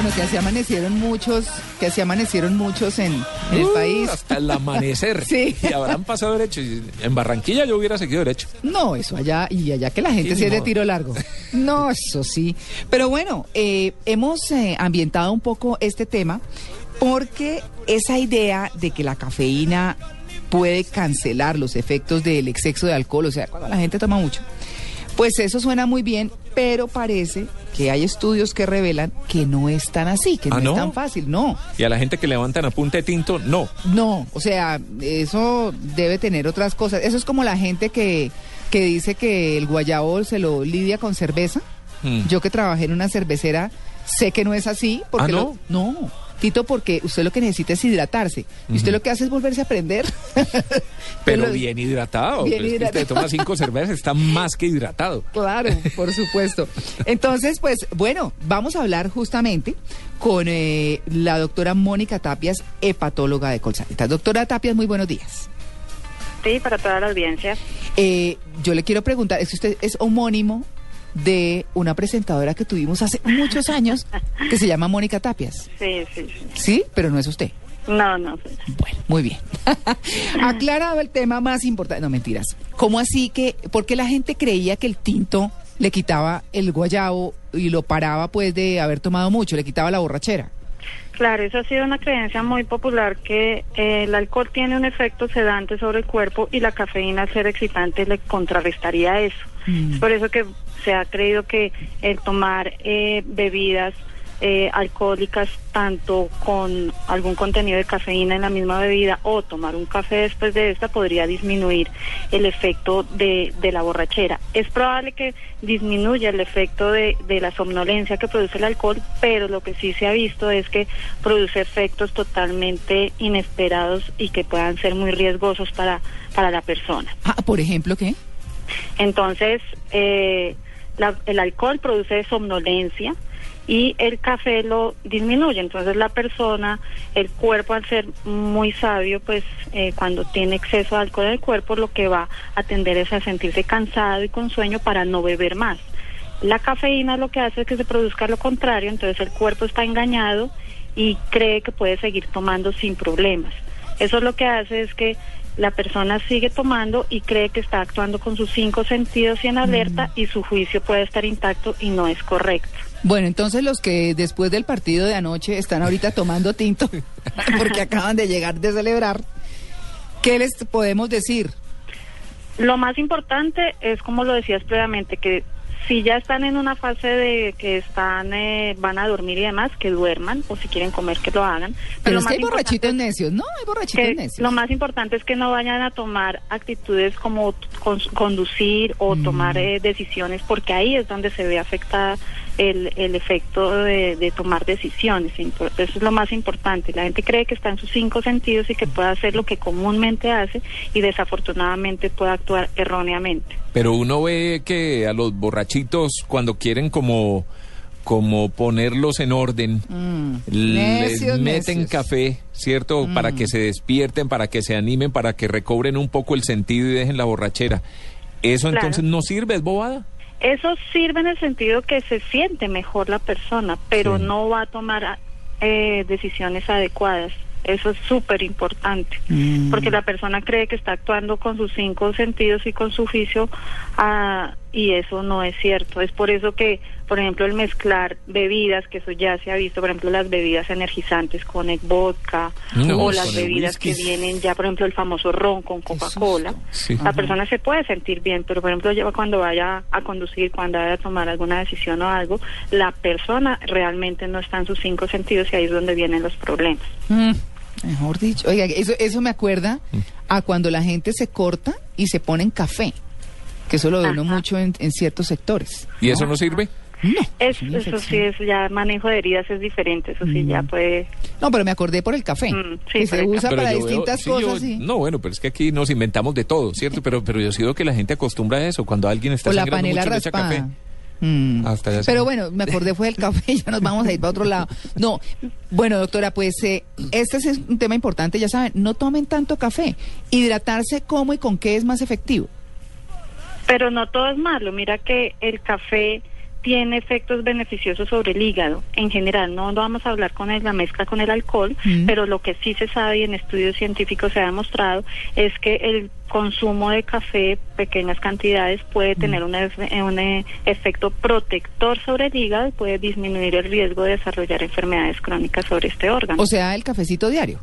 Bueno, que así amanecieron muchos, que así amanecieron muchos en, en el Uh, país. Hasta el amanecer. Sí. Y habrán pasado derecho. En Barranquilla yo hubiera seguido derecho. No, eso allá, y allá que la gente Sí, ni de tiro largo. No, eso sí. Pero bueno, eh, hemos eh, ambientado un poco este tema porque esa idea de que la cafeína puede cancelar los efectos del exceso de alcohol, o sea, cuando la gente toma mucho, pues eso suena muy bien, pero parece que hay estudios que revelan que no es tan así, que no, ¿Ah, no? es tan fácil, no. Y a la gente que levantan a punta de tinto, no. No, o sea, eso debe tener otras cosas. Eso es como la gente que, que dice que el guayabo se lo lidia con cerveza. Mm. Yo que trabajé en una cervecera, sé que no es así. Porque ¿Ah, no? lo- no, Tito, porque usted lo que necesita es hidratarse. Y usted lo que hace es volverse a aprender. Pero lo- bien hidratado. Bien Pues, que hidratado. Usted toma cinco cervezas, está más que hidratado. Claro, por supuesto. Entonces, pues bueno, vamos a hablar justamente con eh, la doctora Mónica Tapias, hepatóloga de Colsanitas. Doctora Tapias, muy buenos días. Sí, para toda la audiencia. Eh, yo le quiero preguntar, es que usted es homónimo de una presentadora que tuvimos hace muchos años que se llama Mónica Tapias. Sí, sí, sí. ¿Sí? Pero no es usted. No, no. Bueno, muy bien. Aclarado el tema más importante. No, mentiras. ¿Cómo así que, por qué la gente creía que el tinto le quitaba el guayabo y lo paraba pues de haber tomado mucho, le quitaba la borrachera? Claro, eso ha sido una creencia muy popular que eh, el alcohol tiene un efecto sedante sobre el cuerpo y la cafeína al ser excitante le contrarrestaría eso. Mm. Es por eso que se ha creído que el tomar eh, bebidas eh, alcohólicas tanto con algún contenido de cafeína en la misma bebida o tomar un café después de esta podría disminuir el efecto de, de la borrachera. Es probable que disminuya el efecto de, de la somnolencia que produce el alcohol, pero lo que sí se ha visto es que produce efectos totalmente inesperados y que puedan ser muy riesgosos para, para la persona. Ah, por ejemplo, ¿qué? Entonces, eh, la- el alcohol produce somnolencia y el café lo disminuye. Entonces, la persona, el cuerpo, al ser muy sabio, pues eh, cuando tiene exceso de alcohol en el cuerpo, lo que va a tender es a sentirse cansado y con sueño para no beber más. La cafeína lo que hace es que se produzca lo contrario, entonces el cuerpo está engañado y cree que puede seguir tomando sin problemas. Eso lo que hace es que la persona sigue tomando y cree que está actuando con sus cinco sentidos y en alerta y su juicio puede estar intacto y no es correcto. Bueno, entonces los que después del partido de anoche están ahorita tomando tinto porque acaban de llegar de celebrar, ¿qué les podemos decir? Lo más importante es, como lo decías previamente, que si ya están en una fase de que están eh, van a dormir y demás, que duerman o si quieren comer que lo hagan. Pero lo es que hay borrachitos necios, ¿no? Hay borrachitos necios. lo más importante es que no vayan a tomar actitudes como con- conducir o Mm. tomar eh, decisiones, porque ahí es donde se ve afectada el, el efecto de, de tomar decisiones. Eso es lo más importante. La gente cree que está en sus cinco sentidos y que puede hacer lo que comúnmente hace y desafortunadamente puede actuar erróneamente. Pero uno ve que a los borrachitos, cuando quieren como, como ponerlos en orden, Mm. les Necios, meten necios. café, ¿cierto? Para que se despierten, para que se animen, para que recobren un poco el sentido y dejen la borrachera. ¿Eso Claro. entonces no sirve? ¿Es bobada? Eso sirve en el sentido que se siente mejor la persona, pero Sí. no va a tomar eh, decisiones adecuadas. Eso es súper importante, Mm. porque la persona cree que está actuando con sus cinco sentidos y con su juicio, ah, y eso no es cierto. Es por eso que, por ejemplo, el mezclar bebidas, que eso ya se ha visto, por ejemplo, las bebidas energizantes con el vodka, No, o las bebidas que vienen ya, por ejemplo, el famoso ron con Coca-Cola. Sí. La persona se puede sentir bien, pero por ejemplo, ya cuando vaya a conducir, cuando vaya a tomar alguna decisión o algo, la persona realmente no está en sus cinco sentidos y ahí es donde vienen los problemas. Mm, mejor dicho. Oiga, eso, eso me acuerda Mm. a cuando la gente se corta y se pone en café. Que eso lo ve uno Ajá. mucho en, en ciertos sectores. ¿Y eso no sirve? No, Es, eso sí es ya manejo de heridas es diferente, eso sí ya puede. No, pero me acordé por el café, Mm, sí, que se el usa para veo- distintas sí, yo- cosas. sí. No, bueno, pero es que aquí nos inventamos de todo, ¿cierto? Pero, pero yo sido que la gente acostumbra a eso. Cuando alguien está O la panela mucho, raspada. café. Mm. Hasta ya se- Pero bueno, me acordé fue del café, ya nos vamos a ir para otro lado. No, bueno, doctora, pues eh, este es un tema importante, ya saben, no tomen tanto café. Hidratarse cómo y con qué es más efectivo. Pero no todo es malo. Mira que el café tiene efectos beneficiosos sobre el hígado en general. No, vamos a hablar con la mezcla con el alcohol, Mm. pero lo que sí se sabe y en estudios científicos se ha demostrado es que el consumo de café, pequeñas cantidades, puede Mm. tener un, efe- un eh, efecto protector sobre el hígado y puede disminuir el riesgo de desarrollar enfermedades crónicas sobre este órgano. O sea, el cafecito diario.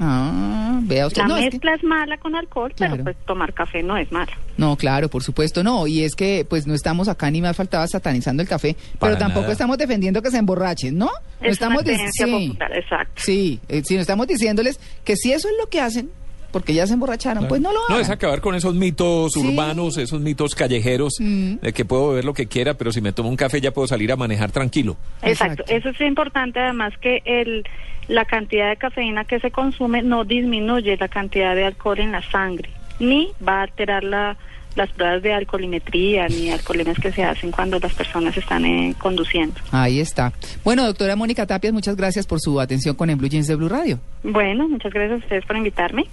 Ah, vea usted. La no, es que- mezcla es mala con alcohol, Claro. pero pues tomar café no es malo. no, claro, por supuesto no. Y es que pues no estamos acá ni más faltaba satanizando el café, Para pero tampoco nada. estamos defendiendo que se emborrachen, ¿no? no Es estamos una dic- creencia sí, popular, exacto. Sí, eh, si no estamos diciéndoles que si eso es lo que hacen, porque ya se emborracharon, pues no lo hagan. No, es acabar con esos mitos Sí. urbanos, esos mitos callejeros, Mm. de que puedo beber lo que quiera, pero si me tomo un café ya puedo salir a manejar tranquilo. Exacto. Exacto. Eso es importante, además que el, la cantidad de cafeína que se consume no disminuye la cantidad de alcohol en la sangre, ni va a alterar la, las pruebas de alcoholimetría ni alcoholemias que se hacen cuando las personas están eh, conduciendo. Ahí está. Bueno, doctora Mónica Tapias, muchas gracias por su atención con el Blue Jeans de Blue Radio. Bueno, muchas gracias a ustedes por invitarme.